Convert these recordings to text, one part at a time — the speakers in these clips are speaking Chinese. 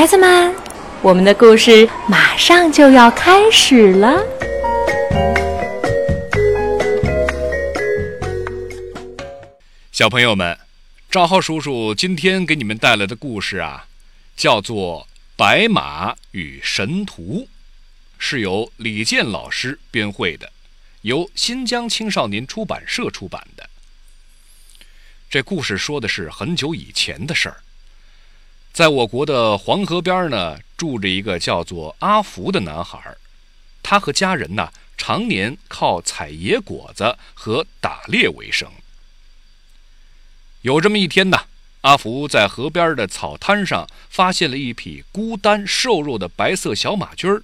孩子们，我们的故事马上就要开始了。小朋友们，赵浩叔叔今天给你们带来的故事啊，叫做《白马与神图》，是由李健老师编绘的，由新疆青少年出版社出版的。这故事说的是很久以前的事儿。在我国的黄河边呢，住着一个叫做阿福的男孩，他和家人呢常年靠采野果子和打猎为生。有这么一天呢，阿福在河边的草滩上发现了一匹孤单瘦弱的白色小马驹儿。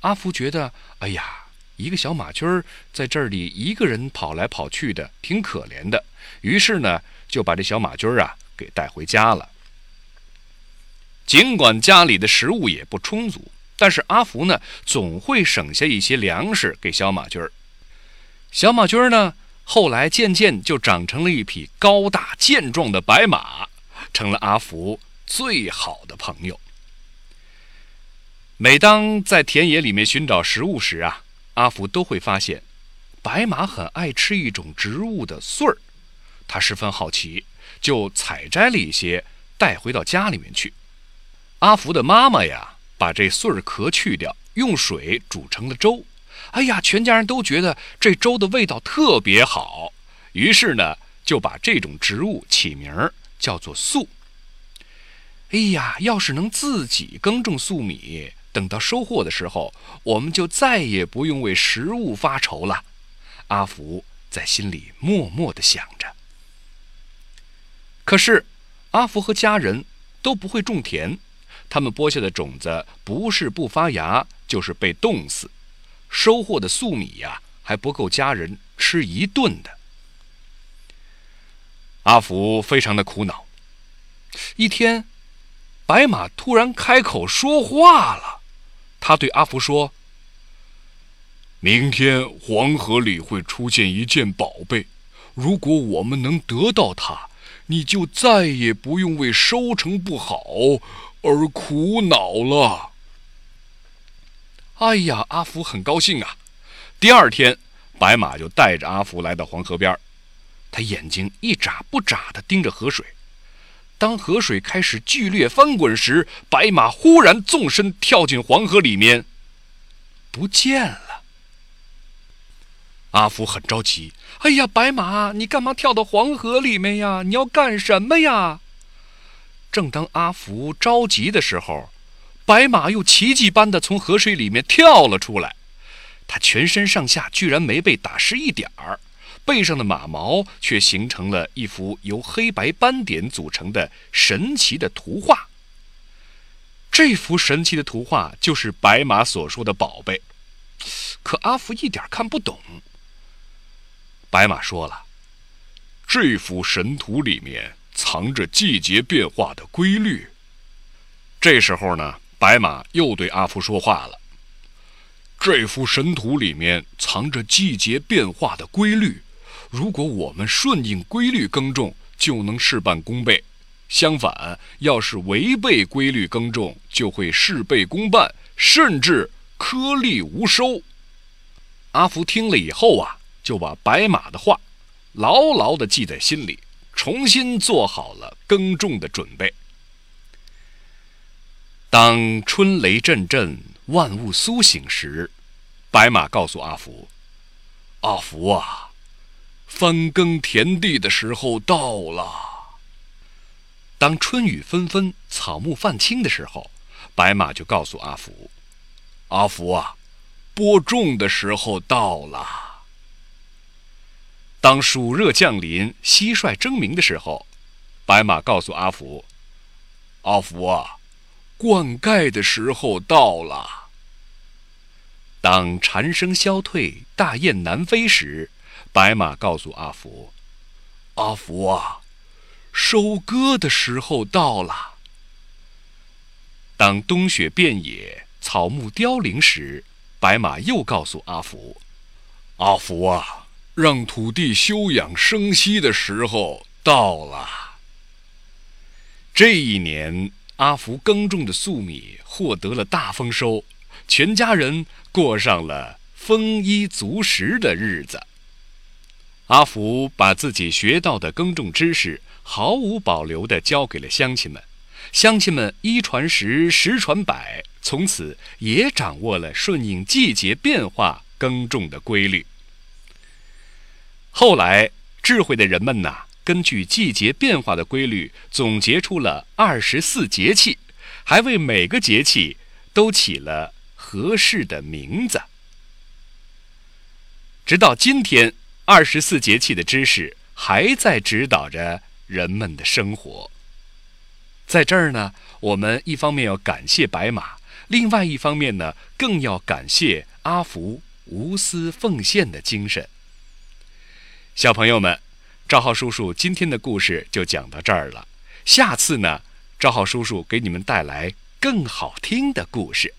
阿福觉得，哎呀，一个小马驹儿在这里一个人跑来跑去的，挺可怜的。于是呢，就把这小马驹儿啊给带回家了。尽管家里的食物也不充足，但是阿福呢总会省下一些粮食给小马驹儿。小马驹儿呢后来渐渐就长成了一匹高大健壮的白马，成了阿福最好的朋友。每当在田野里面寻找食物时啊，阿福都会发现，白马很爱吃一种植物的穗儿，他十分好奇，就采摘了一些带回到家里面去。阿福的妈妈呀，把这穗儿壳去掉，用水煮成了粥。哎呀，全家人都觉得这粥的味道特别好，于是呢，就把这种植物起名叫做粟。哎呀，要是能自己耕种粟米，等到收获的时候，我们就再也不用为食物发愁了。阿福在心里默默地想着。可是，阿福和家人都不会种田。他们播下的种子不是不发芽，就是被冻死。收获的粟米呀，还不够家人吃一顿的。阿福非常的苦恼。一天，白马突然开口说话了。他对阿福说：“明天黄河里会出现一件宝贝，如果我们能得到它，你就再也不用为收成不好。”而苦恼了。哎呀，阿福很高兴啊！第二天，白马就带着阿福来到黄河边他眼睛一眨不眨地盯着河水。当河水开始剧烈翻滚时，白马忽然纵身跳进黄河里面，不见了。阿福很着急：“哎呀，白马，你干嘛跳到黄河里面呀？你要干什么呀？”正当阿福着急的时候，白马又奇迹般的从河水里面跳了出来。它全身上下居然没被打湿一点儿，背上的马毛却形成了一幅由黑白斑点组成的神奇的图画。这幅神奇的图画就是白马所说的宝贝，可阿福一点看不懂。白马说了：“这幅神图里面。”藏着季节变化的规律。这时候呢，白马又对阿福说话了：“这幅神图里面藏着季节变化的规律，如果我们顺应规律耕种，就能事半功倍；相反，要是违背规律耕种，就会事倍功半，甚至颗粒无收。”阿福听了以后啊，就把白马的话牢牢地记在心里。重新做好了耕种的准备。当春雷阵阵、万物苏醒时，白马告诉阿福：“阿福啊，翻耕田地的时候到了。”当春雨纷纷、草木泛青的时候，白马就告诉阿福：“阿福啊，播种的时候到了。”当暑热降临、蟋蟀争鸣的时候，白马告诉阿福：“阿福啊，灌溉的时候到了。”当蝉声消退、大雁南飞时，白马告诉阿福：“阿福啊，收割的时候到了。”当冬雪遍野、草木凋零时，白马又告诉阿福：“阿福啊。”让土地休养生息的时候到了。这一年，阿福耕种的粟米获得了大丰收，全家人过上了丰衣足食的日子。阿福把自己学到的耕种知识毫无保留地教给了乡亲们，乡亲们一传十，十传百，从此也掌握了顺应季节变化耕种的规律。后来，智慧的人们呐，根据季节变化的规律，总结出了二十四节气，还为每个节气都起了合适的名字。直到今天。二十四节气的知识还在指导着人们的生活。在这儿呢，我们一方面要感谢白马，另外一方面呢，更要感谢阿福无私奉献的精神。小朋友们，赵浩叔叔今天的故事就讲到这儿了。下次呢，赵浩叔叔给你们带来更好听的故事。